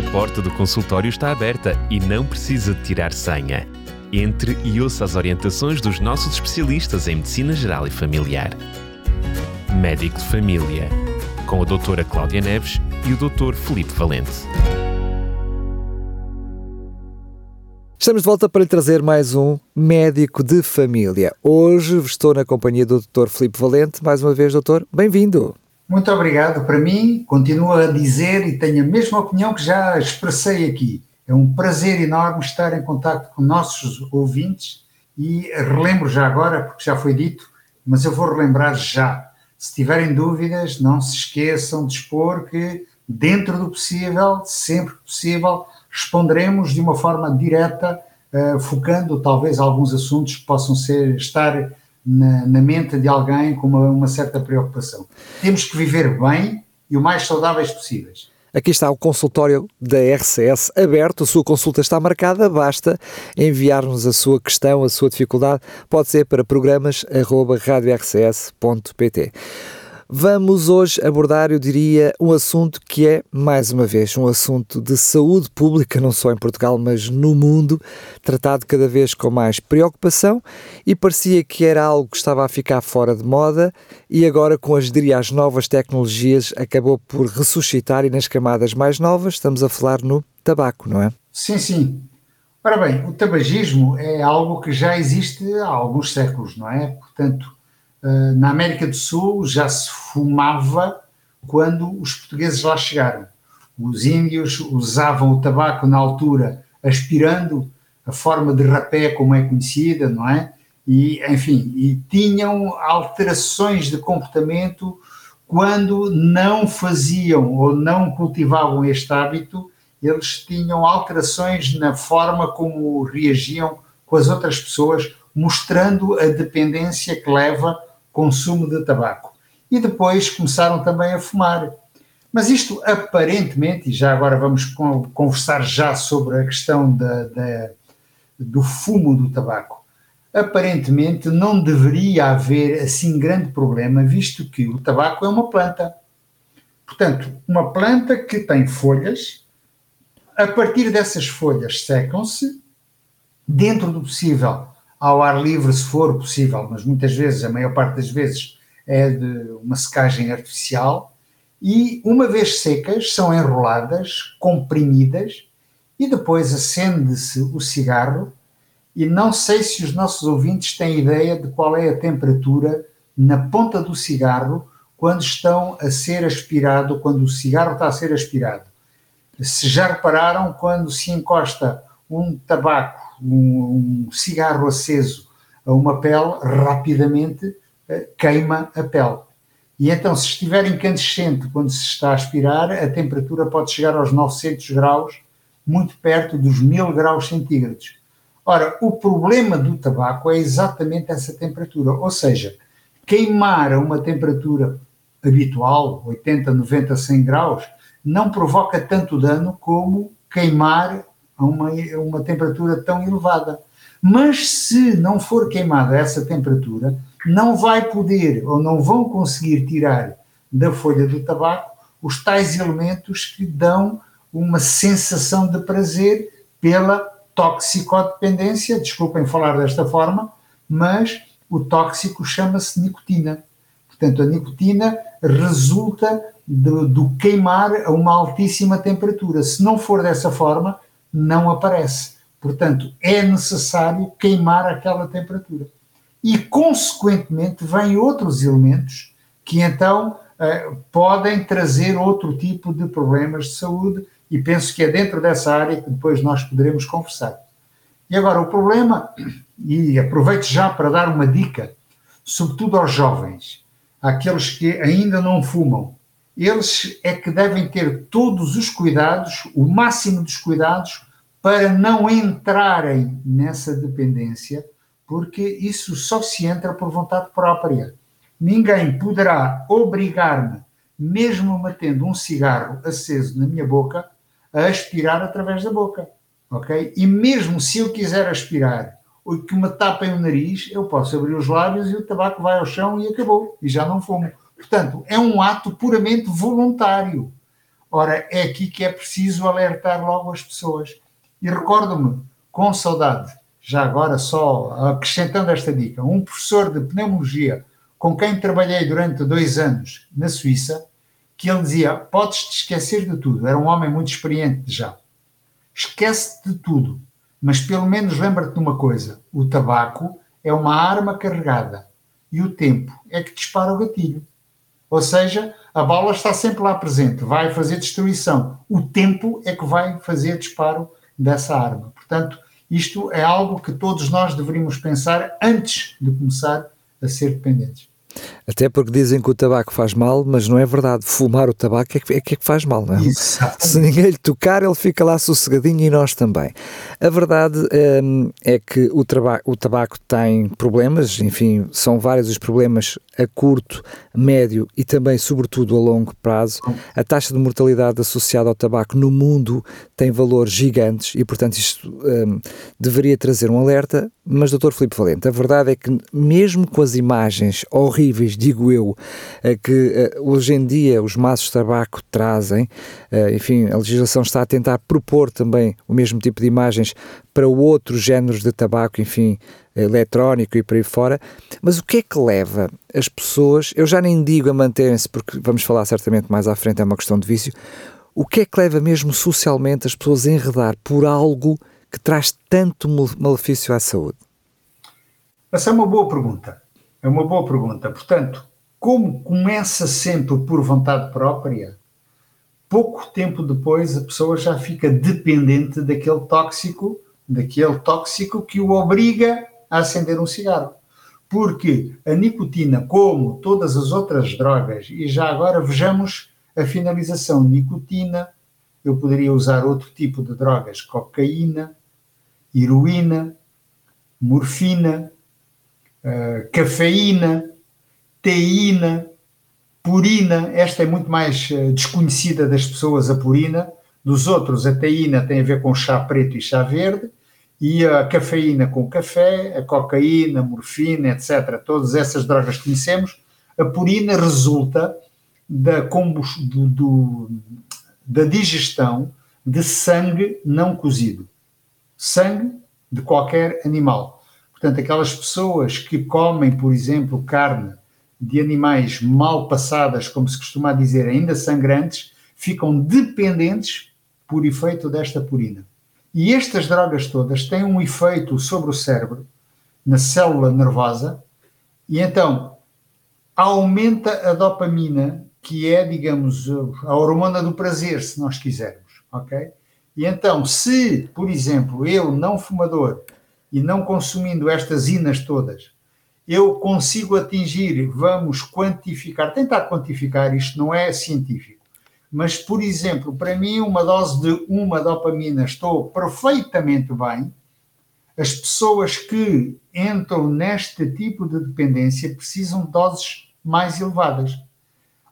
A porta do consultório está aberta e não precisa de tirar senha. Entre e ouça as orientações dos nossos especialistas em Medicina Geral e Familiar. Médico de Família, com a doutora Cláudia Neves e o doutor Felipe Valente. Estamos de volta para lhe trazer mais um médico de família. Hoje estou na companhia do Dr. Filipe Valente. Mais uma vez, doutor, bem-vindo. Muito obrigado. Para mim, continuo a dizer e tenho a mesma opinião que já expressei aqui. É um prazer enorme estar em contato com nossos ouvintes e relembro já agora, porque já foi dito, mas eu vou relembrar já. Se tiverem dúvidas, não se esqueçam de expor que, dentro do possível, sempre possível, responderemos de uma forma direta, uh, focando talvez alguns assuntos que possam ser, estar na, na mente de alguém com uma, uma certa preocupação. Temos que viver bem e o mais saudáveis possíveis. Aqui está o consultório da RCS aberto, a sua consulta está marcada, basta enviar-nos a sua questão, a sua dificuldade, pode ser para programas.radiorcs.pt. Vamos hoje abordar, eu diria, um assunto que é, mais uma vez, um assunto de saúde pública, não só em Portugal, mas no mundo, tratado cada vez com mais preocupação e parecia que era algo que estava a ficar fora de moda e agora, com as, diria, as novas tecnologias, acabou por ressuscitar e nas camadas mais novas estamos a falar no tabaco, não é? Sim, sim. Ora bem, o tabagismo é algo que já existe há alguns séculos, não é? Portanto, na América do Sul já se fumava quando os portugueses lá chegaram. Os índios usavam o tabaco na altura aspirando a forma de rapé como é conhecida, não é? E, enfim, e tinham alterações de comportamento quando não faziam ou não cultivavam este hábito, eles tinham alterações na forma como reagiam com as outras pessoas, mostrando a dependência que leva consumo de tabaco. E depois começaram também a fumar. Mas isto aparentemente, e já agora vamos conversar já sobre a questão da, da, do fumo do tabaco, aparentemente não deveria haver assim grande problema, visto que o tabaco é uma planta. Portanto, uma planta que tem folhas, a partir dessas folhas secam-se, dentro do possível ao ar livre, se for possível, mas muitas vezes, a maior parte das vezes, é de uma secagem artificial, e uma vez secas, são enroladas, comprimidas, e depois acende-se o cigarro. E não sei se os nossos ouvintes têm ideia de qual é a temperatura na ponta do cigarro quando estão a ser aspirado, quando o cigarro está a ser aspirado. Se já repararam, quando se encosta um tabaco um, um cigarro aceso a uma pele, rapidamente uh, queima a pele. E então, se estiver incandescente quando se está a aspirar, a temperatura pode chegar aos 900 graus, muito perto dos 1000 graus centígrados. Ora, o problema do tabaco é exatamente essa temperatura, ou seja, queimar a uma temperatura habitual, 80, 90, 100 graus, não provoca tanto dano como queimar a uma, uma temperatura tão elevada. Mas se não for queimada essa temperatura, não vai poder ou não vão conseguir tirar da folha do tabaco os tais elementos que dão uma sensação de prazer pela toxicodependência, desculpem falar desta forma, mas o tóxico chama-se nicotina. Portanto, a nicotina resulta do, do queimar a uma altíssima temperatura. Se não for dessa forma, não aparece. Portanto, é necessário queimar aquela temperatura. E, consequentemente, vêm outros elementos que então eh, podem trazer outro tipo de problemas de saúde, e penso que é dentro dessa área que depois nós poderemos conversar. E agora, o problema, e aproveito já para dar uma dica, sobretudo aos jovens, àqueles que ainda não fumam, eles é que devem ter todos os cuidados, o máximo dos cuidados, para não entrarem nessa dependência, porque isso só se entra por vontade própria. Ninguém poderá obrigar-me, mesmo mantendo um cigarro aceso na minha boca, a aspirar através da boca. Ok? E mesmo se eu quiser aspirar ou que me tapem o nariz, eu posso abrir os lábios e o tabaco vai ao chão e acabou, e já não fumo. Portanto, é um ato puramente voluntário. Ora, é aqui que é preciso alertar logo as pessoas. E recordo-me, com saudade, já agora só acrescentando esta dica, um professor de pneumologia com quem trabalhei durante dois anos na Suíça, que ele dizia: Podes-te esquecer de tudo. Era um homem muito experiente já. Esquece de tudo, mas pelo menos lembra-te de uma coisa: o tabaco é uma arma carregada e o tempo é que dispara o gatilho. Ou seja, a bala está sempre lá presente, vai fazer destruição. O tempo é que vai fazer disparo dessa arma. Portanto, isto é algo que todos nós deveríamos pensar antes de começar a ser dependentes. Até porque dizem que o tabaco faz mal, mas não é verdade. Fumar o tabaco é que, é que faz mal, não é? Exatamente. Se ninguém lhe tocar, ele fica lá sossegadinho e nós também. A verdade hum, é que o, o tabaco tem problemas, enfim, são vários os problemas a curto, médio e também, sobretudo, a longo prazo. A taxa de mortalidade associada ao tabaco no mundo tem valores gigantes e, portanto, isto hum, deveria trazer um alerta. Mas, doutor Filipe Valente, a verdade é que, mesmo com as imagens horríveis, digo eu, eh, que eh, hoje em dia os maços de tabaco trazem, eh, enfim, a legislação está a tentar propor também o mesmo tipo de imagens para outros géneros de tabaco, enfim, eletrónico e por aí fora. Mas o que é que leva as pessoas, eu já nem digo a manterem-se, porque vamos falar certamente mais à frente, é uma questão de vício, o que é que leva mesmo socialmente as pessoas a enredar por algo que traz tanto malefício à saúde? Essa é uma boa pergunta. É uma boa pergunta. Portanto, como começa sempre por vontade própria, pouco tempo depois a pessoa já fica dependente daquele tóxico, daquele tóxico que o obriga a acender um cigarro. Porque a nicotina, como todas as outras drogas, e já agora vejamos a finalização: nicotina, eu poderia usar outro tipo de drogas, cocaína, heroína, morfina, uh, cafeína, teína, purina. Esta é muito mais uh, desconhecida das pessoas, a purina. Dos outros, a teína tem a ver com chá preto e chá verde, e a cafeína com café, a cocaína, a morfina, etc. Todas essas drogas que conhecemos. A purina resulta da, do, do, da digestão de sangue não cozido. Sangue de qualquer animal. Portanto, aquelas pessoas que comem, por exemplo, carne de animais mal passadas, como se costuma dizer, ainda sangrantes, ficam dependentes por efeito desta purina. E estas drogas todas têm um efeito sobre o cérebro, na célula nervosa, e então aumenta a dopamina, que é, digamos, a hormona do prazer, se nós quisermos, ok? E então, se, por exemplo, eu, não fumador, e não consumindo estas inas todas, eu consigo atingir, vamos quantificar, tentar quantificar, isto não é científico, mas, por exemplo, para mim, uma dose de uma dopamina, estou perfeitamente bem. As pessoas que entram neste tipo de dependência precisam de doses mais elevadas.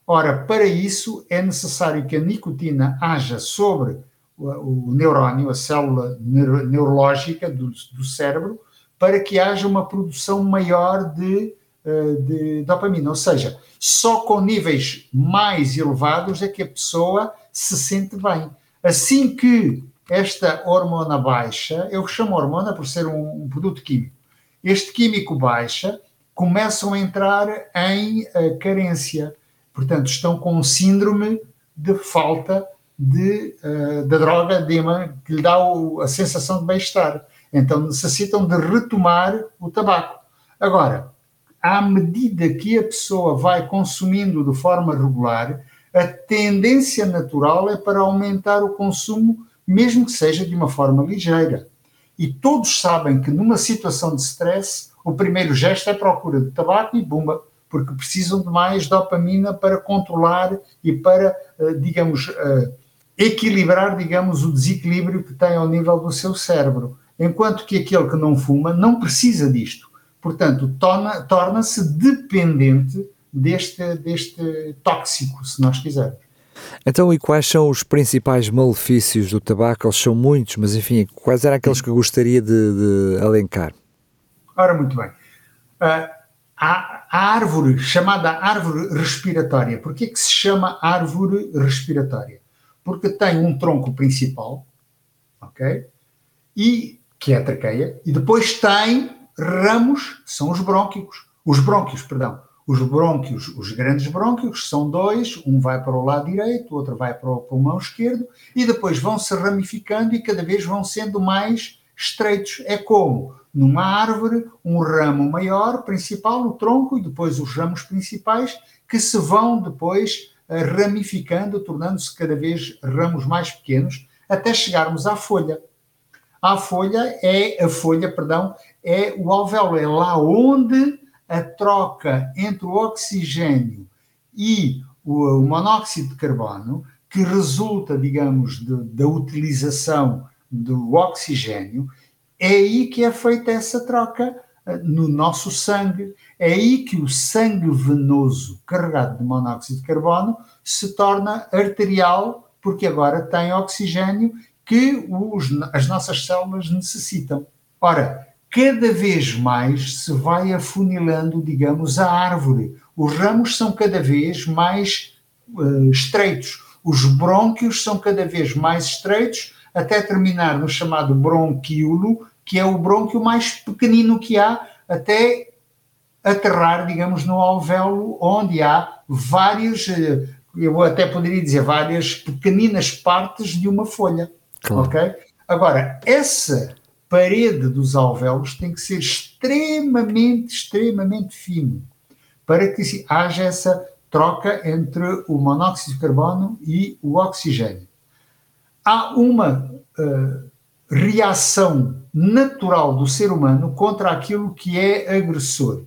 Ora, para isso é necessário que a nicotina haja sobre o, neurónio, a célula neurológica do, do, cérebro, para que haja uma produção maior de, eh, de dopamina. Ou seja, só com níveis mais elevados é que a pessoa se sente bem. Assim que esta hormona baixa, eu chamo hormona por ser um, um produto químico, este químico baixa, começam a entrar em uh, carência. Portanto, estão com um síndrome de falta de, uh, da droga de, que lhe dá o, a sensação de bem-estar. Então necessitam de retomar o tabaco. Agora, à medida que a pessoa vai consumindo de forma regular, a tendência natural é para aumentar o consumo, mesmo que seja de uma forma ligeira. E todos sabem que numa situação de stress, o primeiro gesto é procura de tabaco e bumba, porque precisam de mais dopamina para controlar e para, eh, digamos, eh, equilibrar, digamos, o desequilíbrio que tem ao nível do seu cérebro. Enquanto que aquele que não fuma não precisa disto. Portanto, torna-se torna dependente deste, deste tóxico, se nós quisermos. Então, e quais são os principais malefícios do tabaco? Eles são muitos, mas enfim, quais eram aqueles que eu gostaria de, de alencar? Ora, muito bem. Uh, a, a, árvore chamada árvore respiratória, por que se chama árvore respiratória? Porque tem um tronco principal, ok? E, que é a traqueia, e depois tem ramos, são os brônquios, os brônquios, perdão. Os brônquios, os grandes brônquios, são dois, um vai para o lado direito, o outro vai para o pulmão esquerdo, e depois vão se ramificando e cada vez vão sendo mais estreitos. É como numa árvore, um ramo maior, principal, o tronco, e depois os ramos principais, que se vão depois eh, ramificando, tornando-se cada vez ramos mais pequenos, até chegarmos à folha. A folha é a folha, perdão, é o alvéolo, é lá onde a troca entre o oxigênio e o, monóxido de carbono, que resulta, digamos, de, da utilização do oxigênio, é aí que é feita essa troca eh, no nosso sangue. É aí que o sangue venoso carregado de monóxido de carbono se torna arterial, porque agora tem oxigênio que os, as nossas células necessitam. Ora, cada vez mais se vai afunilando, digamos, a árvore. Os ramos são cada vez mais uh, estreitos, os brônquios são cada vez mais estreitos, até terminar no chamado bronquíolo, que é o brônquio mais pequenino que há, até aterrar, digamos, no alvéolo, onde há vários, eh, eu até poderia dizer, várias pequeninas partes de uma folha. Claro. Ok? Agora, essa parede dos alvéolos tem que ser extremamente, extremamente fino para que haja essa troca entre o monóxido de carbono e o oxigênio. Há uma uh, reação natural do ser humano contra aquilo que é agressor.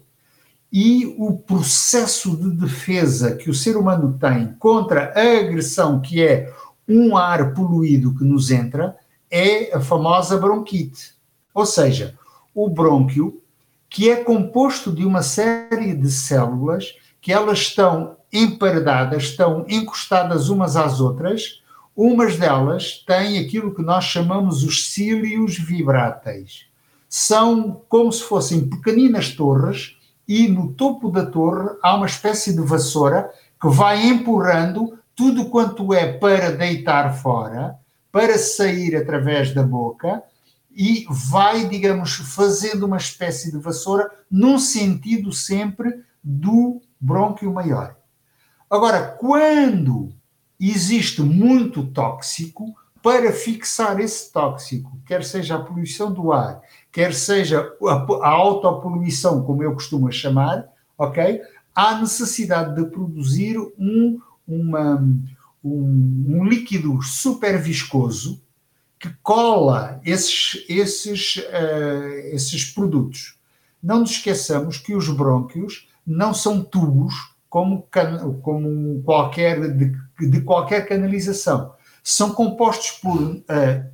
E o processo de defesa que o ser humano tem contra a agressão, que é um ar poluído que nos entra, é a famosa bronquite. Ou seja, o brônquio, que é composto de uma série de células que elas estão emparedadas, estão encostadas umas às outras, umas delas têm aquilo que nós chamamos os cílios vibráteis. São como se fossem pequeninas torres e no topo da torre há uma espécie de vassoura que vai empurrando tudo quanto é para deitar fora, para sair através da boca e vai, digamos, fazendo uma espécie de vassoura num sentido sempre do brônquio maior. Agora, quando existe muito tóxico, para fixar esse tóxico, quer seja a poluição do ar, quer seja a, autopoluição, como eu costumo chamar, ok? Há necessidade de produzir um uma, um, um líquido super viscoso que cola esses, esses, uh, esses produtos. Não nos esqueçamos que os brônquios não são tubos como, como qualquer de, de, qualquer canalização. São compostos por uh,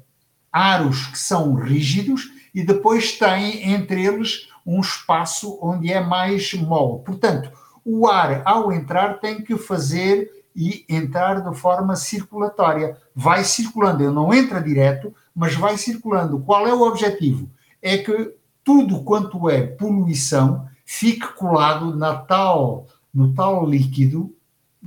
aros que são rígidos e depois têm entre eles um espaço onde é mais mole. Portanto, o ar, ao entrar, tem que fazer e entrar de forma circulatória. Vai circulando, ele não entra direto, mas vai circulando. Qual é o objetivo? É que tudo quanto é poluição fique colado na tal, no tal líquido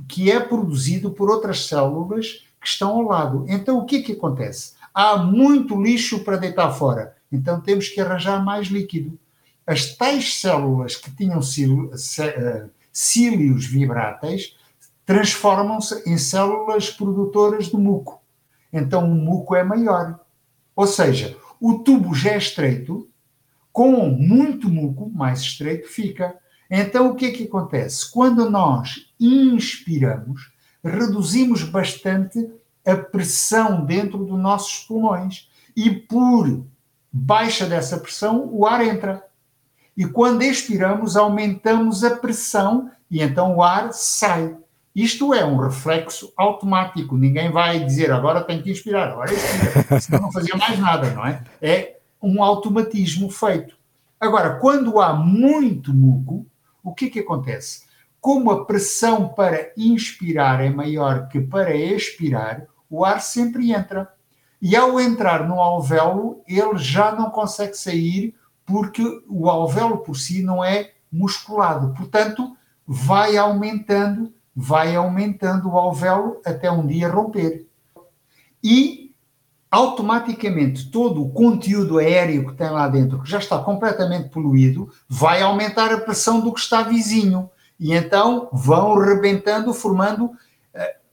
que é produzido por outras células que estão ao lado. Então, o que é que acontece? Há muito lixo para deitar fora. Então, temos que arranjar mais líquido. As tais células que tinham eh, cílios vibráteis transformam-se em células produtoras de muco. Então o muco é maior. Ou seja, o tubo já é estreito, com muito muco, mais estreito fica. Então o que é que acontece? Quando nós inspiramos, reduzimos bastante a pressão dentro dos nossos pulmões e por baixa dessa pressão o ar entra. E quando expiramos, aumentamos a pressão e então o ar sai. Isto é um reflexo automático. Ninguém vai dizer agora tem que inspirar, agora inspira. Senão não fazia mais nada, não é? É um automatismo feito. Agora, quando há muito muco, o que é que acontece? Como a pressão para inspirar é maior que para expirar, o ar sempre entra. E ao entrar no alvéolo, ele já não consegue sair porque o alvéolo por si não é musculado. Portanto, vai aumentando vai aumentando o alvéolo até um dia romper. e automaticamente todo o conteúdo aéreo que tem lá dentro, que já está completamente poluído, vai aumentar a pressão do que está vizinho. E então vão rebentando, formando uh,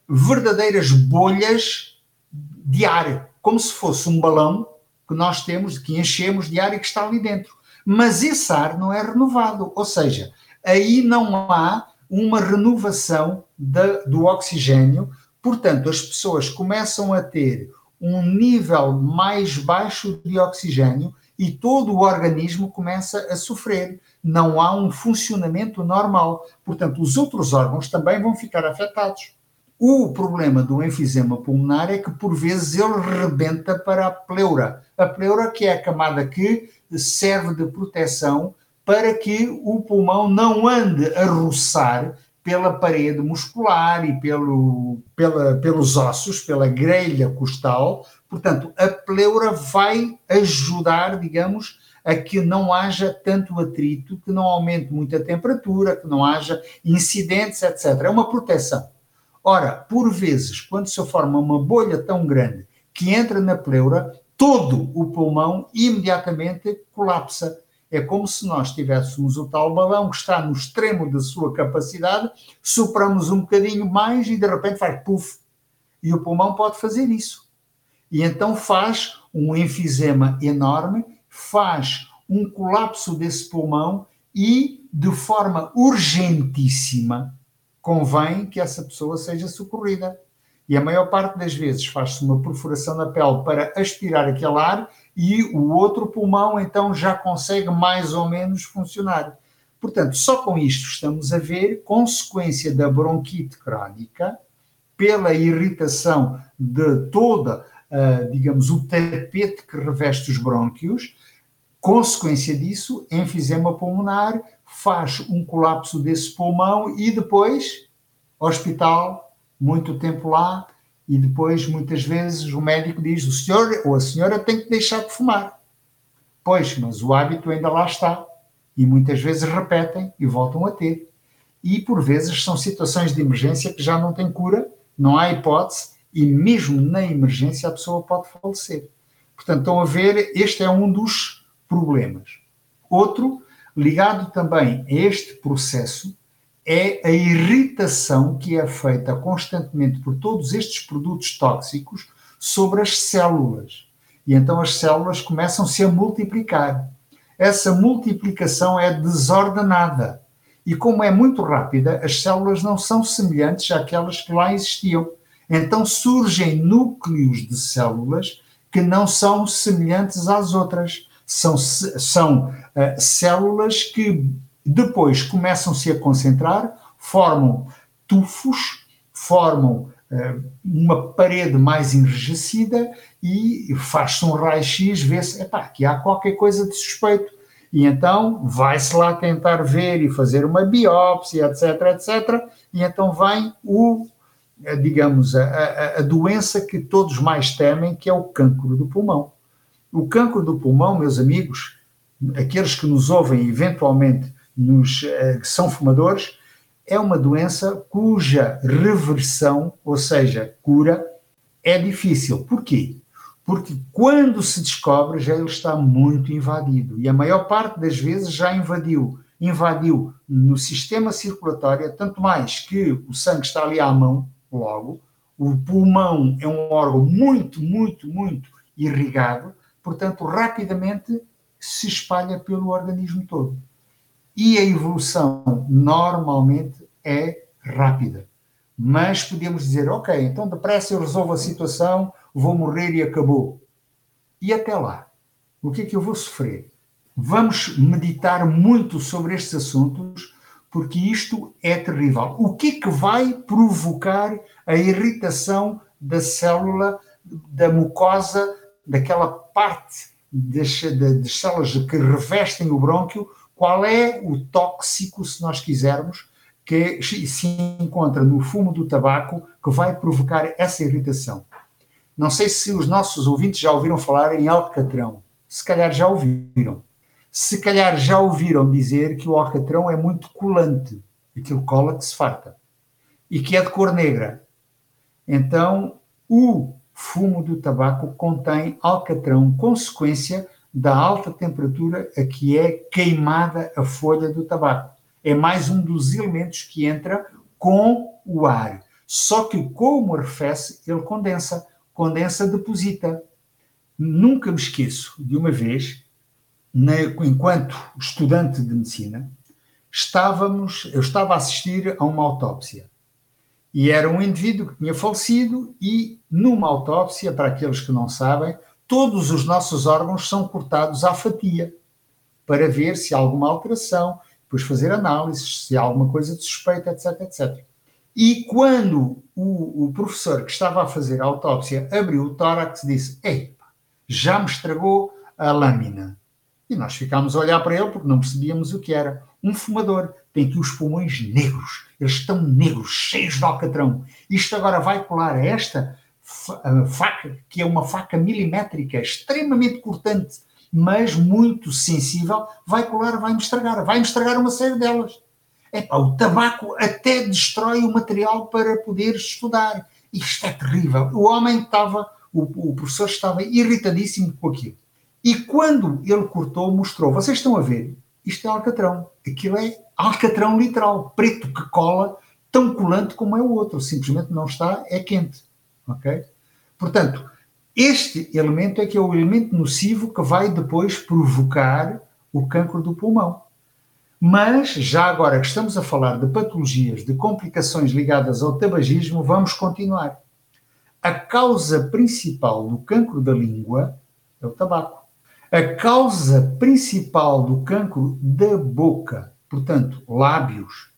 verdadeiras bolhas de ar, como se fosse um balão que nós temos, que enchemos de ar e que está ali dentro. Mas esse ar não é renovado, ou seja, aí não há uma renovação de, do oxigênio, portanto, as pessoas começam a ter um nível mais baixo de oxigênio e todo o organismo começa a sofrer. Não há um funcionamento normal. Portanto, os outros órgãos também vão ficar afetados. O problema do enfisema pulmonar é que, por vezes, ele rebenta para a pleura. A pleura, que é a camada que serve de proteção para que o pulmão não ande a roçar pela parede muscular e pelo, pela, pelos ossos, pela grelha costal. Portanto, a pleura vai ajudar, digamos, a que não haja tanto atrito, que não aumente muito a temperatura, que não haja incidentes, etc. É uma proteção. Ora, por vezes, quando se forma uma bolha tão grande que entra na pleura, todo o pulmão imediatamente colapsa. É como se nós tivéssemos o tal balão que está no extremo da sua capacidade, sopramos um bocadinho mais e de repente faz puff. E o pulmão pode fazer isso. E então faz um enfisema enorme, faz um colapso desse pulmão e, de forma urgentíssima, convém que essa pessoa seja socorrida. E a maior parte das vezes faz-se uma perfuração na pele para aspirar aquele ar e o outro pulmão então já consegue mais ou menos funcionar. Portanto, só com isto estamos a ver consequência da bronquite crónica pela irritação de toda, uh, digamos, o tapete que reveste os brônquios, consequência disso, enfisema pulmonar, faz um colapso desse pulmão e depois hospital, muito tempo lá, e depois muitas vezes o médico diz: o senhor ou a senhora tem que deixar de fumar. Pois, mas o hábito ainda lá está. E muitas vezes repetem e voltam a ter. E por vezes são situações de emergência que já não têm cura, não há hipótese, e mesmo na emergência a pessoa pode falecer. Portanto, estão a ver, este é um dos problemas. Outro ligado também a este processo é a irritação que é feita constantemente por todos estes produtos tóxicos sobre as células. E então as células começam-se a multiplicar. Essa multiplicação é desordenada. E como é muito rápida, as células não são semelhantes àquelas que lá existiam. Então surgem núcleos de células que não são semelhantes às outras são, são uh, células que depois começam-se a concentrar, formam tufos, formam uh, uma parede mais enrijecida e faz-se um raio-x, vê-se, aqui há qualquer coisa de suspeito. E então vai-se lá tentar ver e fazer uma biópsia, etc, etc. E então vem o, eh, digamos, a, a, a doença que todos mais temem, que é o cancro do pulmão. O cancro do pulmão, meus amigos, aqueles que nos ouvem eventualmente nos, eh, que são fumadores, é uma doença cuja reversão, ou seja, cura, é difícil. Porquê? Porque quando se descobre, já ele está muito invadido. E a maior parte das vezes já invadiu. Invadiu no sistema circulatório, tanto mais que o sangue está ali à mão, logo. O pulmão é um órgão muito, muito, muito irrigado portanto, rapidamente se espalha pelo organismo todo. E a evolução normalmente é rápida. Mas podemos dizer, ok, então depressa eu resolvo a situação, vou morrer e acabou. E até lá, o que é que eu vou sofrer? Vamos meditar muito sobre estes assuntos, porque isto é terrível. O que é que vai provocar a irritação da célula, da mucosa, daquela parte das, das células que revestem o brônquio, qual é o tóxico, se nós quisermos, que se encontra no fumo do tabaco que vai provocar essa irritação. Não sei se os nossos ouvintes já ouviram falar em alcatrão. Se calhar já ouviram. Se calhar já ouviram dizer que o alcatrão é muito colante, aquilo cola que se farta, e que é de cor negra. Então, o fumo do tabaco contém alcatrão, consequência da alta temperatura a que é queimada a folha do tabaco. É mais um dos elementos que entra com o ar. Só que como arrefece, ele condensa. Condensa, deposita. Nunca me esqueço de uma vez, enquanto estudante de medicina, estávamos, eu estava a assistir a uma autópsia. E era um indivíduo que tinha falecido e numa autópsia, para aqueles que não sabem, todos os nossos órgãos são cortados à fatia para ver se há alguma alteração, depois fazer análises, se há alguma coisa de suspeita, etc, etc. E quando o, o professor que estava a fazer a autópsia abriu o tórax, disse: Ei, já me estragou a lâmina. E nós ficámos a olhar para ele porque não percebíamos o que era. Um fumador tem aqui os pulmões negros, eles estão negros, cheios de alcatrão. Isto agora vai colar a esta faca, que é uma faca milimétrica, extremamente cortante, mas muito sensível, vai colar, vai-me estragar, vai-me estragar uma série delas. Epá, o tabaco até destrói o material para poder estudar. Isto é terrível. O homem estava, o, o professor estava irritadíssimo com aquilo. E quando ele cortou, mostrou, vocês estão a ver, isto é alcatrão. Aquilo é alcatrão literal, preto que cola, tão colante como é o outro. Simplesmente não está, é quente. Ok? Portanto, este elemento é que é o elemento nocivo que vai depois provocar o cancro do pulmão. Mas, já agora que estamos a falar de patologias, de complicações ligadas ao tabagismo, vamos continuar. A causa principal do cancro da língua é o tabaco. A causa principal do cancro da boca, portanto, lábios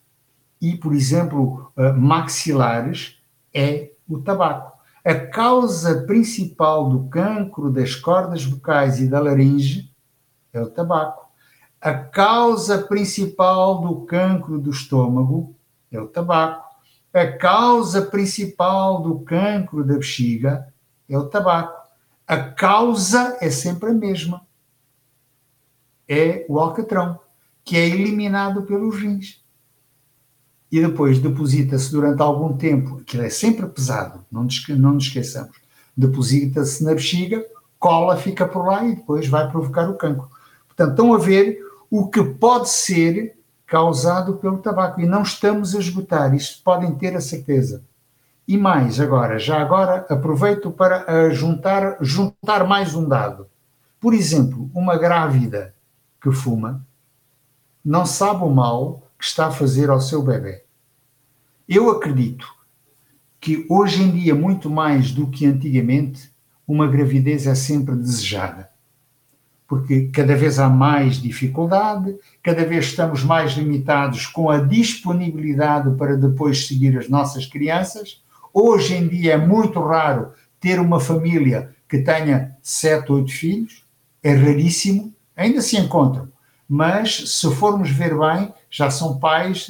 e, por exemplo, eh, maxilares, é o tabaco. A causa principal do cancro das cordas vocais e da laringe é o tabaco. A causa principal do cancro do estômago é o tabaco. A causa principal do cancro da bexiga é o tabaco. A causa é sempre a mesma. É o alcatrão, que é eliminado pelos rins. E depois deposita-se durante algum tempo, aquilo é sempre pesado, não nos, não nos esqueçamos. Deposita-se na bexiga, cola, fica por lá e depois vai provocar o cancro. Portanto, estão a ver o que pode ser causado pelo tabaco. E não estamos a esgotar, isto podem ter a certeza. E mais, agora, já agora aproveito para juntar, juntar mais um dado. Por exemplo, uma grávida que fuma não sabe o mal que está a fazer ao seu bebê. Eu acredito que hoje em dia, muito mais do que antigamente, uma gravidez é sempre desejada porque cada vez há mais dificuldade, cada vez estamos mais limitados com a disponibilidade para depois seguir as nossas crianças. Hoje em dia é muito raro ter uma família que tenha sete, oito filhos, é raríssimo, ainda se encontram, mas se formos ver bem, já são pais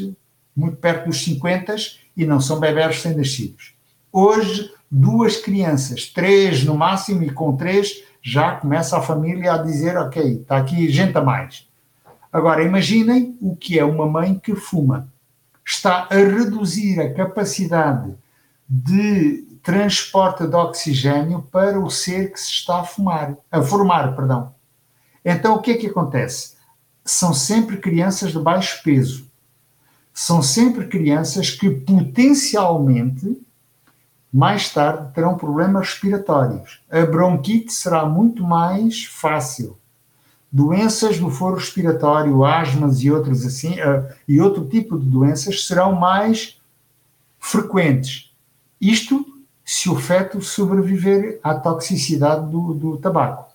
muito perto dos 50 e não são bebés recém-nascidos. Hoje, duas crianças, três no máximo, e com três já começa a família a dizer: ok, está aqui gente a mais. Agora, imaginem o que é uma mãe que fuma. Está a reduzir a capacidade de transporte de oxigênio para o ser que se está a fumar, a formar, perdão. Então, o que é que acontece? São sempre crianças de baixo peso. São sempre crianças que potencialmente mais tarde terão problemas respiratórios. A bronquite será muito mais fácil. Doenças do foro respiratório, asmas e outros assim, uh, e outro tipo de doenças serão mais frequentes. Isto se o feto sobreviver à toxicidade do, do tabaco.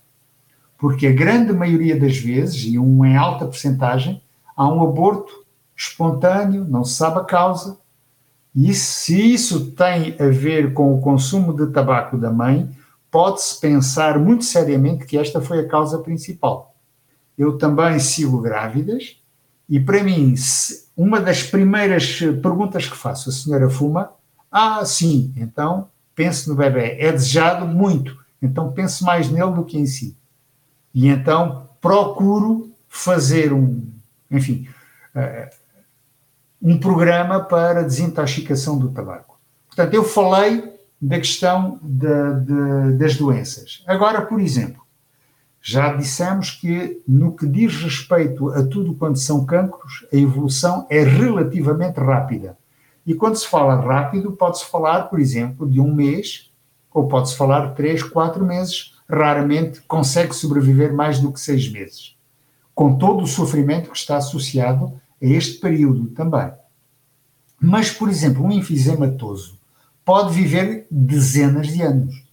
Porque a grande maioria das vezes, e um em alta porcentagem, há um aborto espontâneo, não se sabe a causa, e se isso tem a ver com o consumo de tabaco da mãe, pode-se pensar muito seriamente que esta foi a causa principal. Eu também sigo grávidas e, para mim, uma das primeiras perguntas que faço, a senhora fuma? Ah, sim, então pense no bebê. É desejado muito, então pense mais nele do que em si. E então procuro fazer um, enfim, uh, um programa para desintoxicação do tabaco. Portanto, eu falei da questão de, de, das doenças. Agora, por exemplo, já dissemos que no que diz respeito a tudo quanto são cancros, a evolução é relativamente rápida. E quando se fala rápido, pode-se falar, por exemplo, de um mês, ou pode-se falar de três, quatro meses. Raramente consegue sobreviver mais do que seis meses, com todo o sofrimento que está associado a este período também. Mas, por exemplo, um enfisematoso pode viver dezenas de anos.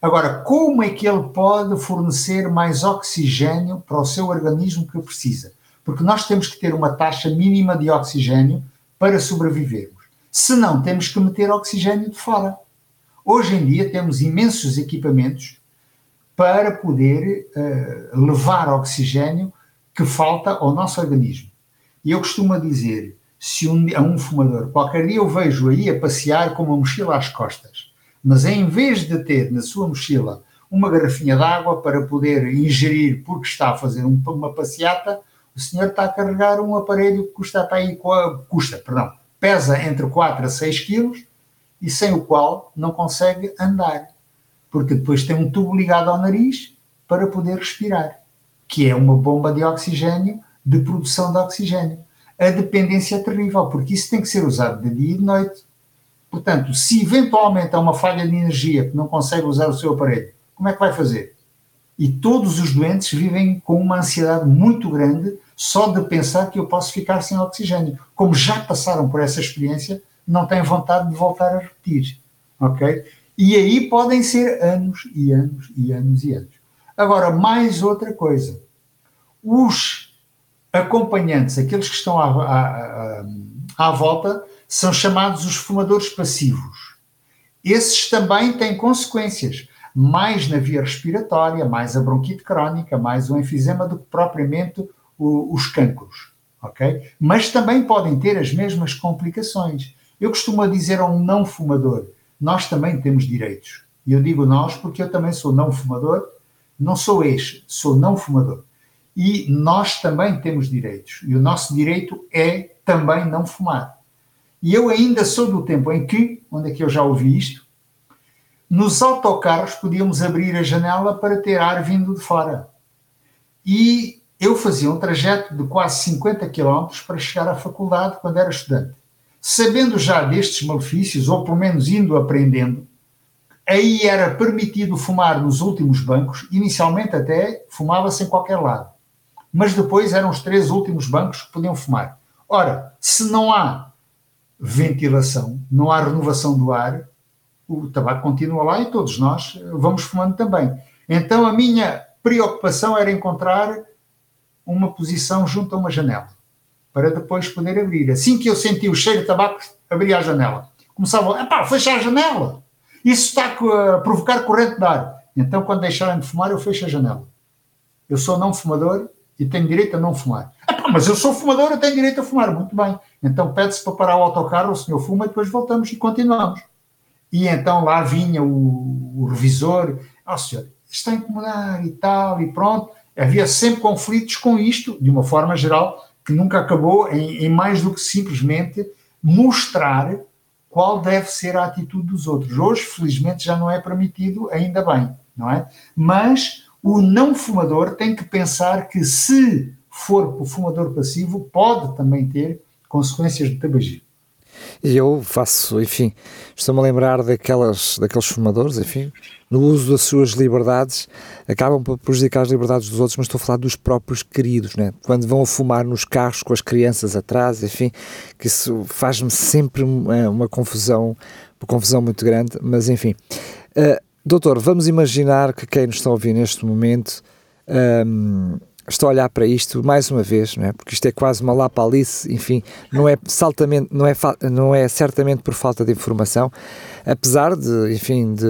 Agora, como é que ele pode fornecer mais oxigênio para o seu organismo que precisa? Porque nós temos que ter uma taxa mínima de oxigênio para sobrevivermos. Senão, temos que meter oxigênio de fora. Hoje em dia, temos imensos equipamentos para poder uh, levar oxigênio que falta ao nosso organismo. E eu costumo dizer se um, a um fumador, qualquer dia eu vejo aí a passear com uma mochila às costas, mas em vez de ter na sua mochila uma garrafinha de água para poder ingerir porque está a fazer um, uma passeata, o senhor está a carregar um aparelho que custa para aí, custa, perdão, pesa entre 4 a 6 quilos e sem o qual não consegue andar, porque depois tem um tubo ligado ao nariz para poder respirar, que é uma bomba de oxigênio, de produção de oxigênio a dependência é terrível, porque isso tem que ser usado de dia e de noite. Portanto, se eventualmente há uma falha de energia que não consegue usar o seu aparelho, como é que vai fazer? E todos os doentes vivem com uma ansiedade muito grande só de pensar que eu posso ficar sem oxigênio. Como já passaram por essa experiência, não têm vontade de voltar a repetir. Ok? E aí podem ser anos e anos e anos e anos. Agora, mais outra coisa. Os acompanhantes, aqueles que estão à, à, à, volta, são chamados os fumadores passivos. Esses também têm consequências, mais na via respiratória, mais a bronquite crónica, mais o enfisema do que propriamente o, os cancros. ok? Mas também podem ter as mesmas complicações. Eu costumo dizer a um não fumador: nós também temos direitos. E eu digo nós porque eu também sou não fumador, não sou ex, sou não fumador e nós também temos direitos. E o nosso direito é também não fumar. E eu ainda sou do tempo em que, onde é que eu já ouvi isto, nos autocarros podíamos abrir a janela para ter ar vindo de fora. E eu fazia um trajeto de quase 50 km para chegar à faculdade quando era estudante. Sabendo já destes malefícios, ou pelo menos indo aprendendo, aí era permitido fumar nos últimos bancos, inicialmente até fumava-se em qualquer lado mas depois eram os três últimos bancos que podiam fumar. Ora, se não há ventilação, não há renovação do ar, o tabaco continua lá e todos nós vamos fumando também. Então a minha preocupação era encontrar uma posição junto a uma janela, para depois poder abrir. Assim que eu senti o cheiro de tabaco, abria a janela. Começava, epá, fecha a janela! Isso está a provocar corrente de ar. Então, quando deixarem de fumar, eu fecho a janela. Eu sou não fumador e tenho direito a não fumar. Ah, mas eu sou fumador, eu tenho direito a fumar. Muito bem. Então pede-se para parar o autocarro, o senhor fuma depois voltamos e continuamos. E então lá vinha o, o revisor, oh, senhor, está a incomodar e tal, e pronto. Havia sempre conflitos com isto, de uma forma geral, que nunca acabou em, em mais do que simplesmente mostrar qual deve ser a atitude dos outros. Hoje, felizmente, já não é permitido, ainda bem, não é? Mas o não fumador tem que pensar que, se for fumador passivo, pode também ter consequências de tabagismo. E eu faço, enfim, estou-me a lembrar daquelas, daqueles fumadores, enfim, no uso das suas liberdades, acabam por prejudicar as liberdades dos outros, mas estou a falar dos próprios queridos, né? Quando vão a fumar nos carros com as crianças atrás, enfim, que isso faz-me sempre uma, uma, confusão, uma confusão muito grande, mas enfim. Uh, Doutor, vamos imaginar que quem nos está a ouvir neste momento um, está a olhar para isto mais uma vez, não é? porque isto é quase uma lapalice, enfim, não é, saltamente, não, é, não é certamente por falta de informação, apesar de, enfim, de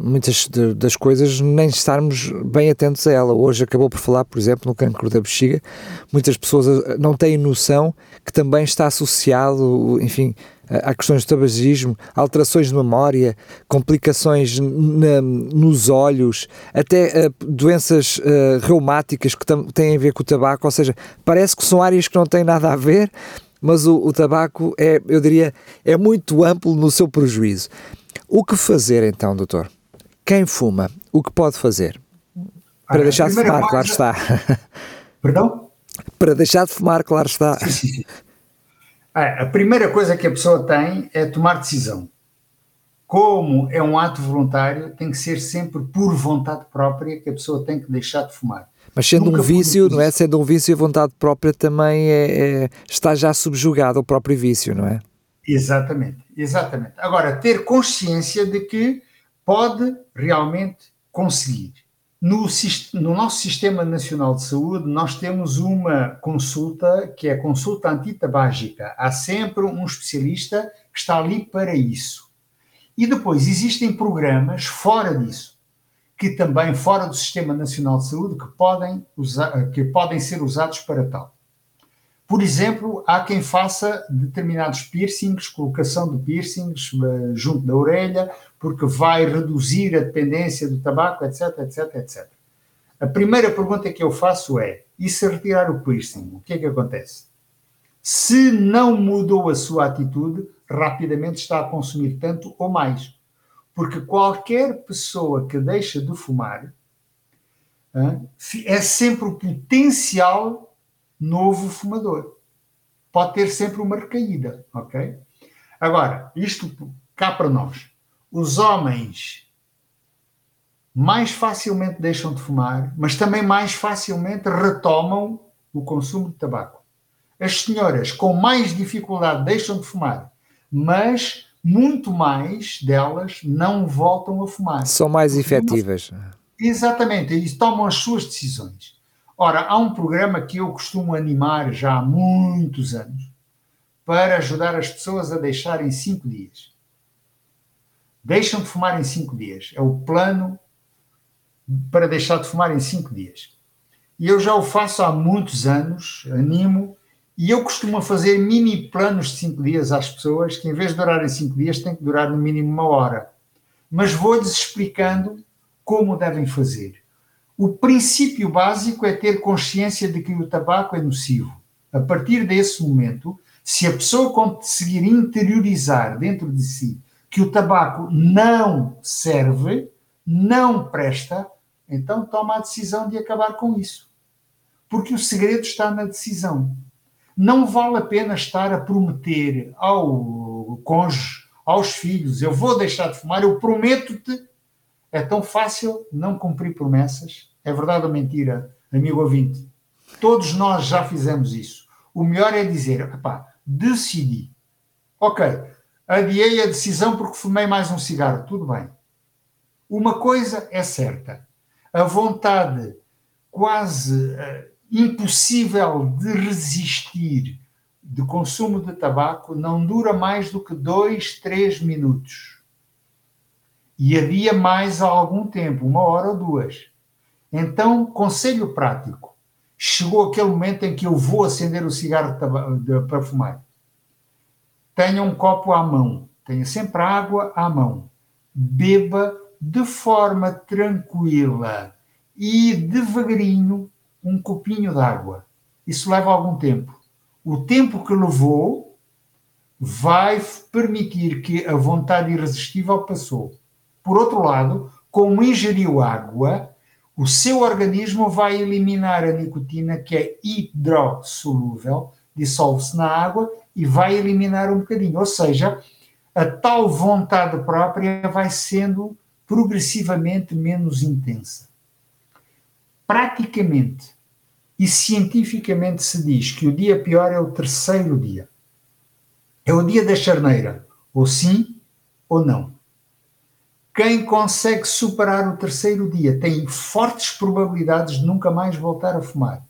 muitas de, das coisas nem estarmos bem atentos a ela. Hoje acabou por falar, por exemplo, no cancro da bexiga, muitas pessoas eh, não têm noção que também está associado, enfim, há questões de tabagismo, alterações de memória, complicações na, nos olhos, até uh, doenças uh, reumáticas que têm a ver com o tabaco, ou seja, parece que são áreas que não têm nada a ver, mas o, o tabaco é, eu diria, é muito amplo no seu prejuízo. O que fazer então, doutor? Quem fuma, o que pode fazer? Para Ora, deixar de fumar, coisa... claro está. Perdão? Para deixar de fumar, claro está. Sim, sim, sim. A primeira coisa que a pessoa tem é tomar decisão. Como é um ato voluntário, tem que ser sempre por vontade própria que a pessoa tem que deixar de fumar. Mas sendo Nunca um vício, não é? Sendo um vício, a vontade própria também é, é, está já subjugada ao próprio vício, não é? Exatamente, exatamente. Agora, ter consciência de que pode realmente conseguir. No, no, nosso Sistema Nacional de Saúde, nós temos uma consulta que é a consulta antitabágica. Há sempre um especialista que está ali para isso. E depois existem programas fora disso, que também fora do Sistema Nacional de Saúde, que podem, usar, que podem ser usados para tal. Por exemplo, há quem faça determinados piercings, colocação de piercings uh, junto da orelha, porque vai reduzir a dependência do tabaco, etc, etc, etc. A primeira pergunta que eu faço é: e se retirar o piercing, o que é que acontece? Se não mudou a sua atitude, rapidamente está a consumir tanto ou mais. Porque qualquer pessoa que deixa de fumar é sempre o potencial novo fumador. Pode ter sempre uma recaída, ok? Agora, isto cá para nós. Os homens mais facilmente deixam de fumar, mas também mais facilmente retomam o consumo de tabaco. As senhoras com mais dificuldade deixam de fumar, mas muito mais delas não voltam a fumar. São mais efetivas. Exatamente, e tomam as suas decisões. Ora, há um programa que eu costumo animar já há muitos anos para ajudar as pessoas a deixarem cinco dias. Deixam de fumar em cinco dias. É o plano para deixar de fumar em cinco dias. E eu já o faço há muitos anos, animo, e eu costumo fazer mini planos de cinco dias às pessoas, que em vez de durarem cinco dias, têm que durar no mínimo uma hora. Mas vou-lhes explicando como devem fazer. O princípio básico é ter consciência de que o tabaco é nocivo. A partir desse momento, se a pessoa conseguir interiorizar dentro de si que o tabaco não serve, não presta, então toma a decisão de acabar com isso. Porque o segredo está na decisão. Não vale a pena estar a prometer ao cônjuge, aos filhos, eu vou deixar de fumar, eu prometo-te. É tão fácil não cumprir promessas é verdade ou mentira, amigo ouvinte? Todos nós já fizemos isso. O melhor é dizer, pá, decidi. Ok, adiei a decisão porque fumei mais um cigarro, tudo bem. Uma coisa é certa, a vontade quase uh, impossível de resistir de consumo de tabaco não dura mais do que dois, três minutos. E havia mais algum tempo, uma hora ou duas. Então, conselho prático. Chegou aquele momento em que eu vou acender o cigarro para fumar. Tenha um copo à mão. Tenha sempre água à mão. Beba de forma tranquila e devagarinho um copinho de água. Isso leva algum tempo. O tempo que levou vai permitir que a vontade irresistível passou. Por outro lado, como ingeriu água, o seu organismo vai eliminar a nicotina, que é hidrossolúvel, dissolve-se na água e vai eliminar um bocadinho. Ou seja, a tal vontade própria vai sendo progressivamente menos intensa. Praticamente e cientificamente se diz que o dia pior é o terceiro dia. É o dia da charneira, ou sim ou não. Quem consegue superar o terceiro dia tem fortes probabilidades de nunca mais voltar a fumar.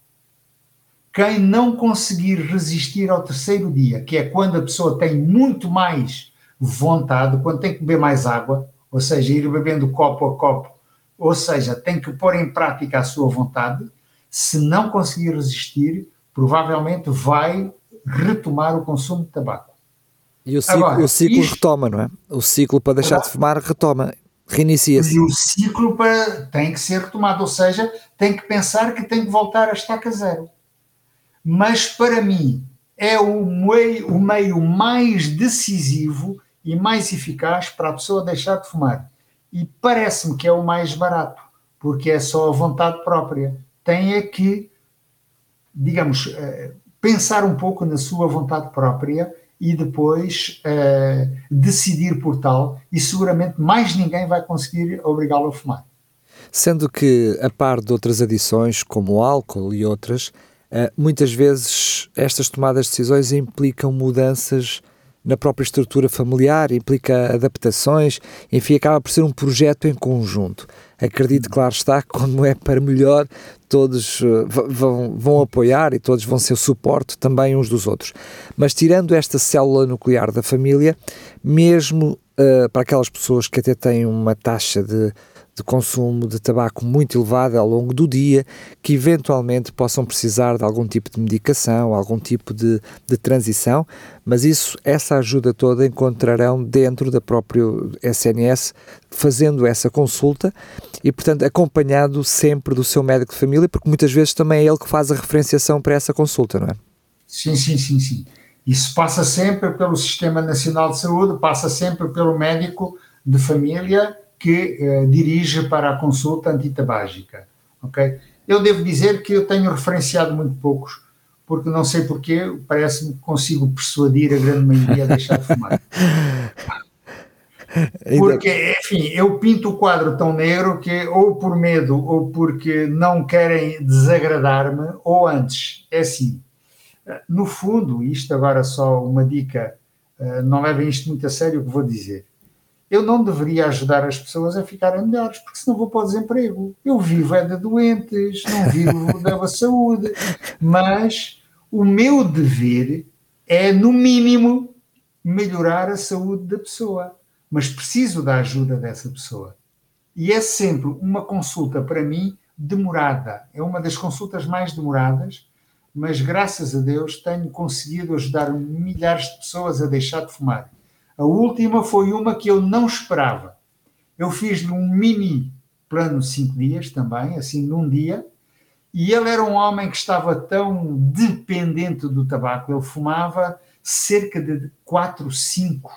Quem não conseguir resistir ao terceiro dia, que é quando a pessoa tem muito mais vontade, quando tem que beber mais água, ou seja, ir bebendo copo a copo, ou seja, tem que pôr em prática a sua vontade, se não conseguir resistir, provavelmente vai retomar o consumo de tabaco. E o ciclo, Agora, o ciclo isto, retoma, não é? O ciclo para deixar de fumar retoma, reinicia-se. E o ciclo para, tem que ser retomado, ou seja, tem que pensar que tem que voltar a estaca zero. Mas para mim é o meio, o meio mais decisivo e mais eficaz para a pessoa deixar de fumar. E parece-me que é o mais barato, porque é só a vontade própria. Tem é que, digamos, eh, pensar um pouco na sua vontade própria e depois uh, decidir por tal, e seguramente mais ninguém vai conseguir obrigá-lo a fumar. Sendo que, a par de outras adições, como o álcool e outras, uh, muitas vezes estas tomadas de decisões implicam mudanças na própria estrutura familiar, implica adaptações, enfim, acaba por ser um projeto em conjunto. Acredito, claro está, que quando é para melhor, todos uh, vão, vão apoiar e todos vão ser suporte também uns dos outros. Mas tirando esta célula nuclear da família, mesmo uh, para aquelas pessoas que até têm uma taxa de de consumo de tabaco muito elevada ao longo do dia, que eventualmente possam precisar de algum tipo de medicação, algum tipo de, de transição, mas isso, essa ajuda toda encontrarão dentro da própria SNS, fazendo essa consulta e, portanto, acompanhado sempre do seu médico de família, porque muitas vezes também é ele que faz a referenciação para essa consulta, não é? Sim, sim, sim, sim. Isso passa sempre pelo Sistema Nacional de Saúde, passa sempre pelo médico de família que eh, dirige para a consulta antitabágica. Ok? Eu devo dizer que eu tenho referenciado muito poucos, porque não sei porquê, parece-me que consigo persuadir a grande maioria a deixar de fumar. Porque, enfim, eu pinto o quadro tão negro que, ou por medo, ou porque não querem desagradar-me, ou antes, é assim. No fundo, isto agora só uma dica, eh, não levem isto muito a sério o que vou dizer eu não deveria ajudar as pessoas a ficarem melhores, porque senão vou para o desemprego. Eu vivo é de doentes, não vivo da saúde, mas o meu dever é, no mínimo, melhorar a saúde da pessoa. Mas preciso da ajuda dessa pessoa. E é sempre uma consulta, para mim, demorada. É uma das consultas mais demoradas, mas graças a Deus tenho conseguido ajudar milhares de pessoas a deixar de fumar a última foi uma que eu não esperava. Eu fiz-lhe um mini plano de cinco dias também, assim num dia, e ele era um homem que estava tão dependente do tabaco, ele fumava cerca de 4, 5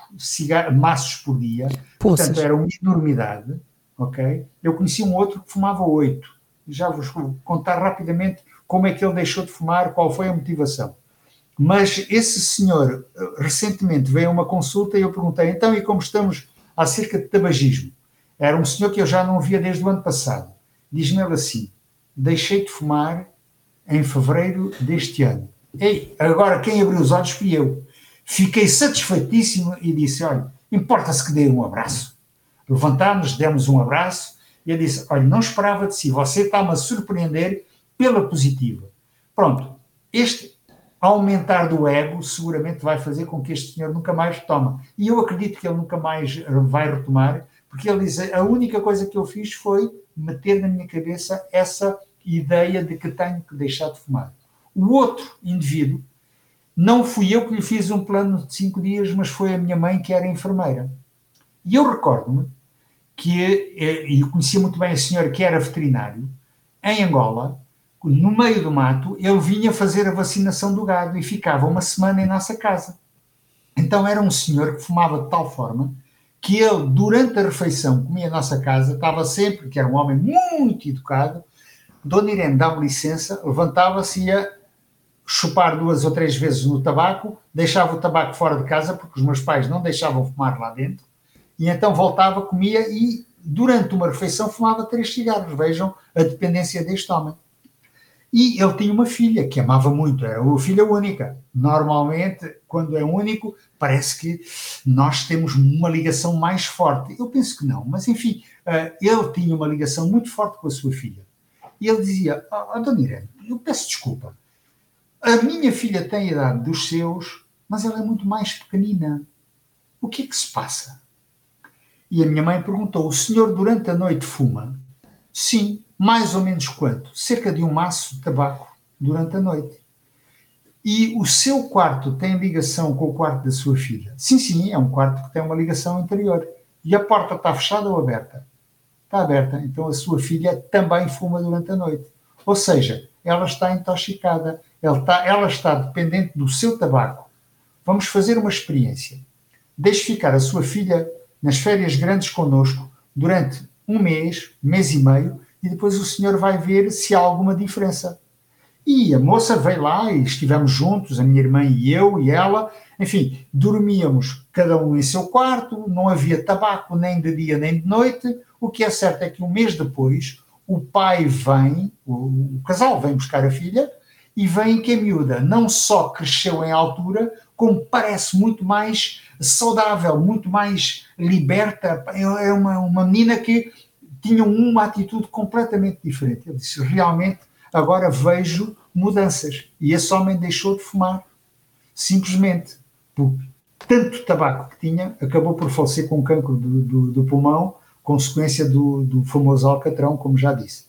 maços por dia, Poças. portanto era uma enormidade, ok? Eu conheci um outro que fumava 8, já vos vou contar rapidamente como é que ele deixou de fumar, qual foi a motivação. Mas esse senhor recentemente veio a uma consulta e eu perguntei, então, e como estamos acerca de tabagismo? Era um senhor que eu já não via desde o ano passado. Diz-me ele assim: deixei de fumar em fevereiro deste ano. Ei, agora quem abriu os olhos fui eu. Fiquei satisfeitíssimo e disse: olha, importa-se que dê um abraço. Levantámos, demos um abraço e ele disse: olha, não esperava de si, você está-me a surpreender pela positiva. Pronto, este aumentar do ego seguramente vai fazer com que este senhor nunca mais retoma. E eu acredito que ele nunca mais vai retomar, porque ele diz: a única coisa que eu fiz foi meter na minha cabeça essa ideia de que tenho que deixar de fumar. O outro indivíduo, não fui eu que lhe fiz um plano de cinco dias, mas foi a minha mãe que era enfermeira. E eu recordo-me que, eh, e conhecia muito bem a senhora que era veterinário, em Angola, no meio do mato, ele vinha fazer a vacinação do gado e ficava uma semana em nossa casa. Então era um senhor que fumava de tal forma que ele, durante a refeição, comia a nossa casa, estava sempre, que era um homem muito educado, Dona Irene dá-me licença, levantava-se e ia chupar duas ou três vezes no tabaco, deixava o tabaco fora de casa, porque os meus pais não deixavam fumar lá dentro, e então voltava, comia e, durante uma refeição, fumava três cigarros. Vejam a dependência deste homem. E ele tinha uma filha que amava muito, era uma filha única. Normalmente, quando é único, parece que nós temos uma ligação mais forte. Eu penso que não, mas enfim, eh, ele tinha uma ligação muito forte com a sua filha. E ele dizia: oh, Dona Irene, eu peço desculpa, a minha filha tem a idade dos seus, mas ela é muito mais pequenina. O que é que se passa? E a minha mãe perguntou: O senhor durante a noite fuma? Sim, mais ou menos quanto? Cerca de um maço de tabaco durante a noite. E o seu quarto tem ligação com o quarto da sua filha? Sim, sim, é um quarto que tem uma ligação interior. E a porta está fechada ou aberta? Está aberta. Então a sua filha também fuma durante a noite. Ou seja, ela está intoxicada, ela está, ela está dependente do seu tabaco. Vamos fazer uma experiência. deixe ficar a sua filha nas férias grandes connosco durante um mês, mês e meio, e depois o senhor vai ver se há alguma diferença. E a moça veio lá e estivemos juntos, a minha irmã e eu e ela, enfim, dormíamos cada um em seu quarto, não havia tabaco nem de dia nem de noite. O que é certo é que um mês depois, o pai vem, o, casal vem buscar a filha e vem que a miúda não só cresceu em altura, como parece muito mais saudável, muito mais liberta. É uma, uma menina que tinha uma atitude completamente diferente. Ele disse: realmente, agora vejo mudanças. E esse homem deixou de fumar, simplesmente por tanto tabaco que tinha, acabou por falecer com cancro do, do, do pulmão, consequência do, do famoso alcatrão, como já disse.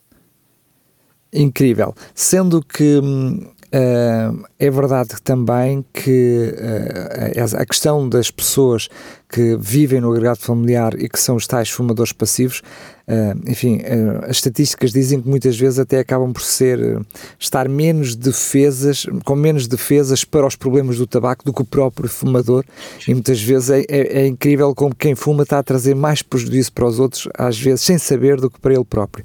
Incrível. Sendo que hum, Uh, é verdade também que uh, a questão das pessoas que vivem no agregado familiar e que são os tais fumadores passivos, uh, enfim, as estatísticas dizem que muitas vezes até acabam por ser estar menos defesas, com menos defesas para os problemas do tabaco do que o próprio fumador, e muitas vezes é, é, é incrível como quem fuma está a trazer mais prejuízo para os outros, às vezes sem saber do que para ele próprio.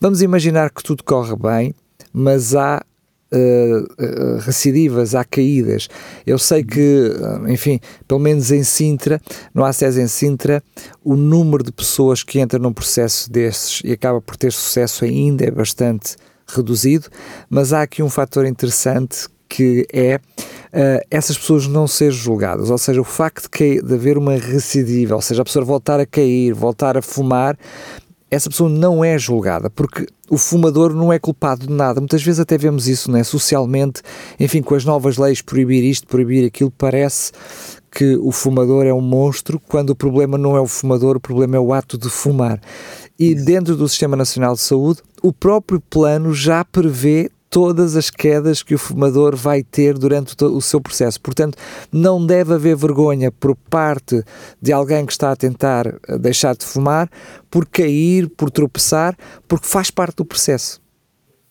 Vamos imaginar que tudo corre bem, mas há uh, recidivas, há caídas. Eu sei que, enfim, pelo menos em Sintra, no ACES em Sintra, o número de pessoas que entram num processo desses e acaba por ter sucesso ainda é bastante reduzido, mas há aqui um fator interessante que é uh, essas pessoas não serem julgadas, ou seja, o facto de, de haver uma recidiva, ou seja, a pessoa voltar a cair, voltar a fumar, essa pessoa não é julgada, porque o fumador não é culpado de nada. Muitas vezes até vemos isso, né? socialmente, enfim, com as novas leis, proibir isto, proibir aquilo, parece que o fumador é um monstro, quando o problema não é o fumador, o problema é o ato de fumar. E dentro do Sistema Nacional de Saúde, o próprio plano já prevê todas as quedas que o fumador vai ter durante o seu processo. Portanto, não deve haver vergonha por parte de alguém que está a tentar eh, deixar de fumar por cair, por tropeçar, porque faz parte do processo.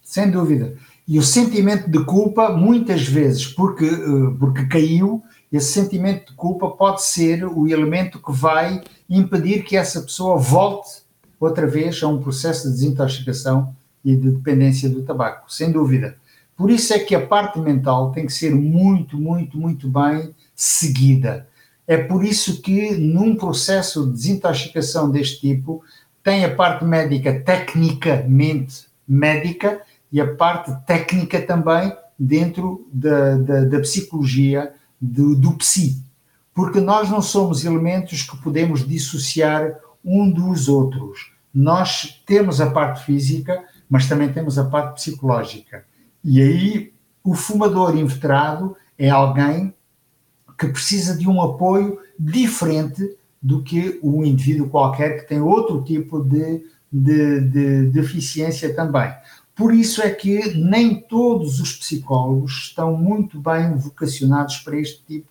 Sem dúvida. E o sentimento de culpa, muitas vezes, porque, eh, porque caiu, esse sentimento de culpa pode ser o elemento que vai impedir que essa pessoa volte outra vez a um processo de desintoxicação e de dependência do tabaco, sem dúvida. Por isso é que a parte mental tem que ser muito, muito, muito bem seguida. É por isso que num processo de desintoxicação deste tipo, tem a parte médica tecnicamente médica e a parte técnica também dentro da, da, da psicologia do, do psi. Porque nós não somos elementos que podemos dissociar um dos outros. Nós temos a parte física, mas também temos a parte psicológica. E aí o fumador inveterado é alguém que precisa de um apoio diferente do que o indivíduo qualquer que tem outro tipo de, de, de deficiência também. Por isso é que nem todos os psicólogos estão muito bem vocacionados para este tipo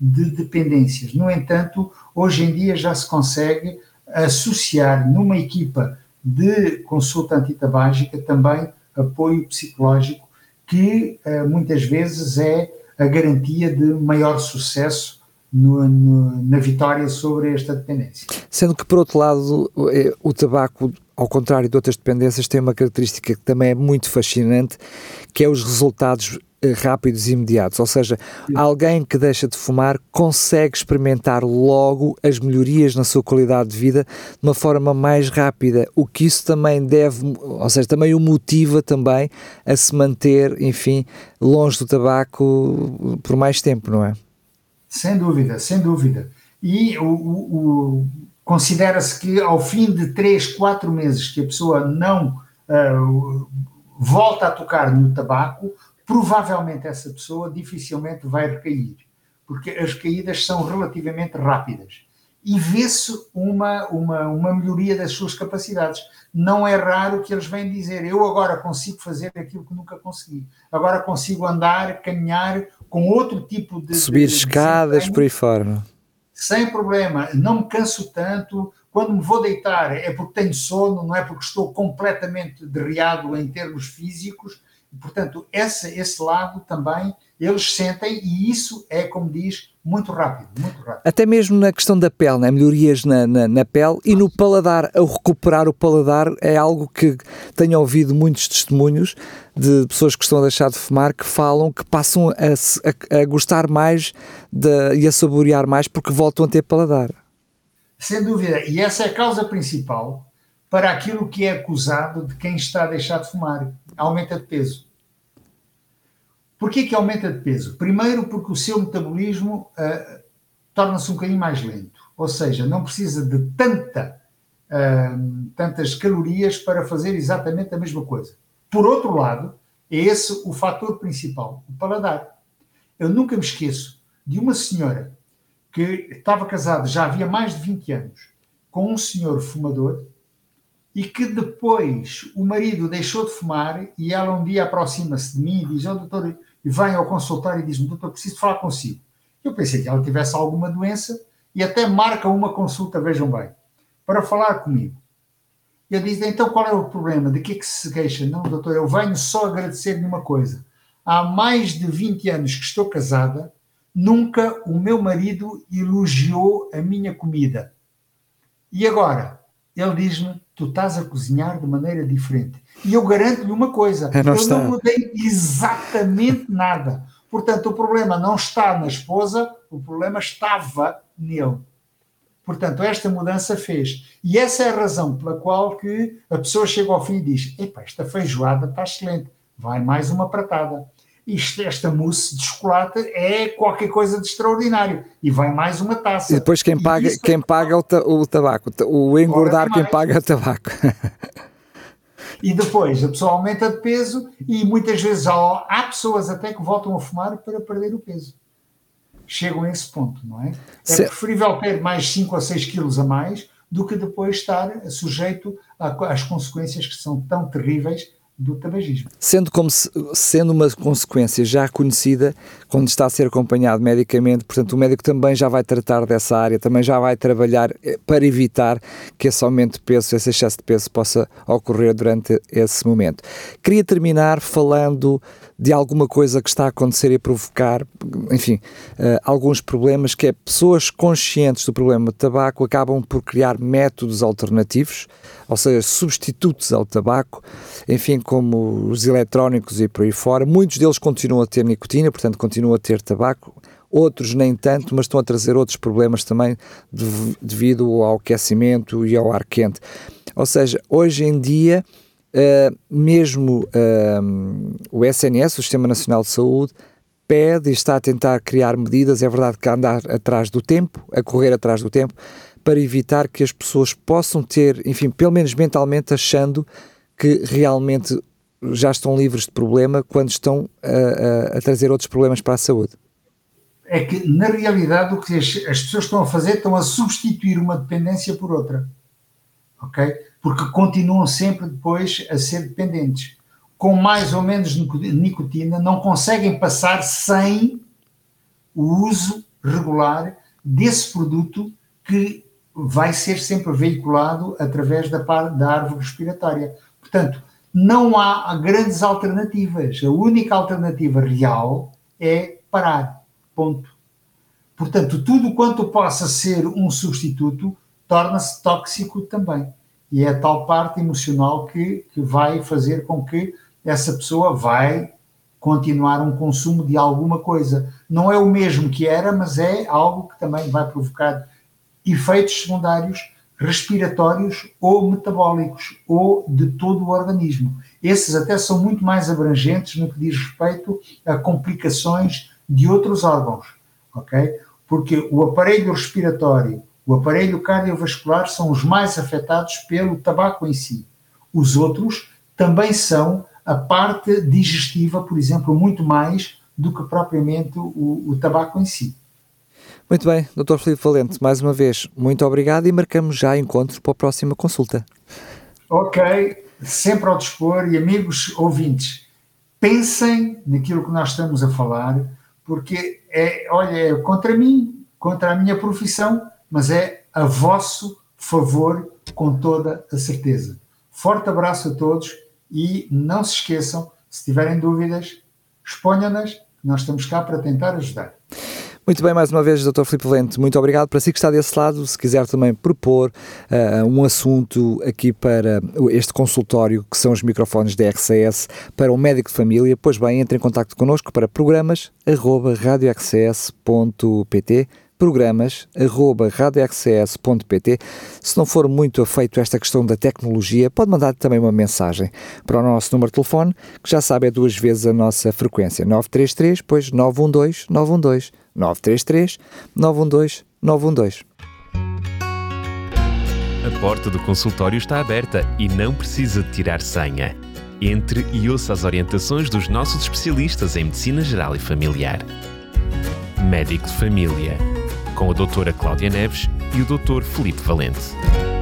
de dependências. No entanto, hoje em dia já se consegue associar numa equipa de consulta antitabágica também apoio psicológico, que uh, muitas vezes é a garantia de maior sucesso no, no, na vitória sobre esta dependência. Sendo que, por outro lado, eh, o tabaco, ao contrário de outras dependências, tem uma característica que também é muito fascinante, que é os resultados eh, rápidos e imediatos, ou seja, alguém que deixa de fumar consegue experimentar logo as melhorias na sua qualidade de vida de uma forma mais rápida, o que isso também deve, ou seja, também o motiva também a se manter, enfim, longe do tabaco por mais tempo, não é? Sem dúvida, sem dúvida. E o, o, o considera-se que ao fim de 3, 4 meses que a pessoa não uh, volta a tocar no tabaco, provavelmente essa pessoa dificilmente vai recair, porque as caídas são relativamente rápidas. E vê-se uma, uma, uma melhoria das suas capacidades. Não é raro que eles venham dizer: Eu agora consigo fazer aquilo que nunca consegui. Agora consigo andar, caminhar com outro tipo de. Subir de, escadas por aí fora. Sem problema. Não me canso tanto. Quando me vou deitar é porque tenho sono, não é porque estou completamente derriado em termos físicos Portanto, esse, esse lado também eles sentem e isso é, como diz, muito rápido, muito rápido. Até mesmo na questão da pele, né? melhorias na, na, na pele e no paladar, ao recuperar o paladar, é algo que tenho ouvido muitos testemunhos de pessoas que estão a deixar de fumar que falam que passam a, a, a gostar mais de, e a saborear mais porque voltam a ter paladar. Sem dúvida, e essa é a causa principal para aquilo que é acusado de quem está a deixar de fumar, aumenta de peso. Porquê que aumenta de peso? Primeiro porque o seu metabolismo uh, torna-se um bocadinho mais lento, ou seja, não precisa de tanta, uh, tantas calorias para fazer exatamente a mesma coisa. Por outro lado, é esse o fator principal, o paladar. Eu nunca me esqueço de uma senhora que estava casada já havia mais de 20 anos com um senhor fumador e que depois o marido deixou de fumar e ela um dia aproxima-se de mim e diz: oh, doutor, e vem ao consultório e diz-me: doutor, preciso falar consigo. Eu pensei que ela tivesse alguma doença e até marca uma consulta, vejam bem, para falar comigo. Eu disse: então qual é o problema? De que é que se queixa? Não, doutor, eu venho só agradecer-lhe uma coisa. Há mais de 20 anos que estou casada, nunca o meu marido elogiou a minha comida. E agora? Ele diz-me: tu estás a cozinhar de maneira diferente. E eu garanto-lhe uma coisa: é, não eu está. não mudei exatamente nada. Portanto, o problema não está na esposa, o problema estava nele. Portanto, esta mudança fez. E essa é a razão pela qual que a pessoa chega ao fim e diz: Epá, esta feijoada está excelente, vai mais uma pratada isto, esta mousse de chocolate é qualquer coisa de extraordinário. E vai mais uma taça. E depois quem paga, quem paga o, ta, o tabaco, o engordar quem paga o tabaco. e depois a pessoa aumenta de peso e muitas vezes há, há pessoas até que voltam a fumar para perder o peso. Chegam a esse ponto, não é? É preferível ter mais 5 ou 6 quilos a mais do que depois estar sujeito às consequências que são tão terríveis do tabagismo. Sendo, como se, sendo uma consequência já conhecida, quando está a ser acompanhado medicamente, portanto, o médico também já vai tratar dessa área, também já vai trabalhar eh, para evitar que esse aumento de peso, esse excesso de peso possa ocorrer durante esse momento. Queria terminar falando de alguma coisa que está a acontecer e a provocar, enfim, uh, alguns problemas, que é pessoas conscientes do problema do tabaco acabam por criar métodos alternativos, ou seja, substitutos ao tabaco, enfim, como os eletrónicos e por aí fora. Muitos deles continuam a ter nicotina, portanto, continuam a ter tabaco, outros nem tanto, mas estão a trazer outros problemas também devido ao aquecimento e ao ar quente. Ou seja, hoje em dia Uh, mesmo uh, o SNS, o Sistema Nacional de Saúde, pede e está a tentar criar medidas, é verdade que andar atrás do tempo, a correr atrás do tempo, para evitar que as pessoas possam ter, enfim, pelo menos mentalmente, achando que realmente já estão livres de problema quando estão a, a, a trazer outros problemas para a saúde. É que, na realidade, o que as, as pessoas estão a fazer estão a substituir uma dependência por outra. Ok? Porque continuam sempre depois a ser dependentes. Com mais ou menos nicotina, não conseguem passar sem o uso regular desse produto que vai ser sempre veiculado através da, da árvore respiratória. Portanto, não há grandes alternativas. A única alternativa real é parar. Ponto. Portanto, tudo quanto possa ser um substituto torna-se tóxico também e é a tal parte emocional que, que vai fazer com que essa pessoa vai continuar um consumo de alguma coisa. Não é o mesmo que era, mas é algo que também vai provocar efeitos secundários respiratórios ou metabólicos ou de todo o organismo. Esses até são muito mais abrangentes no que diz respeito a complicações de outros órgãos, ok? Porque o aparelho respiratório o aparelho cardiovascular são os mais afetados pelo tabaco em si. Os outros também são a parte digestiva, por exemplo, muito mais do que propriamente o, o tabaco em si. Muito bem, Dr. Filipe Valente, mais uma vez, muito obrigado e marcamos já encontro para a próxima consulta. Ok, sempre ao dispor e amigos ouvintes, pensem naquilo que nós estamos a falar, porque é, olha, é contra mim, contra a minha profissão, mas é a vosso favor com toda a certeza. Forte abraço a todos e não se esqueçam, se tiverem dúvidas, exponham-nas nós estamos cá para tentar ajudar. Muito bem, mais uma vez, Dr. Filipe Valente, muito obrigado. Para si que está desse lado, se quiser também propor uh, um assunto aqui para este consultório, que são os microfones da RCS, para um médico de família, pois bem, entre em contato connosco para programas.radiorcs.pt programas.radiorcs.pt Se não for muito afeito esta questão da tecnologia, pode mandar também uma mensagem para o nosso número de telefone, que já sabe é duas vezes a nossa frequência, 933, pois 912 912 933 912 912. A porta do consultório está aberta e não precisa de tirar senha. Entre e ouça as orientações dos nossos especialistas em Medicina Geral e Familiar. Médico de Família, com a doutora Cláudia Neves e o Dr. Felipe Valente.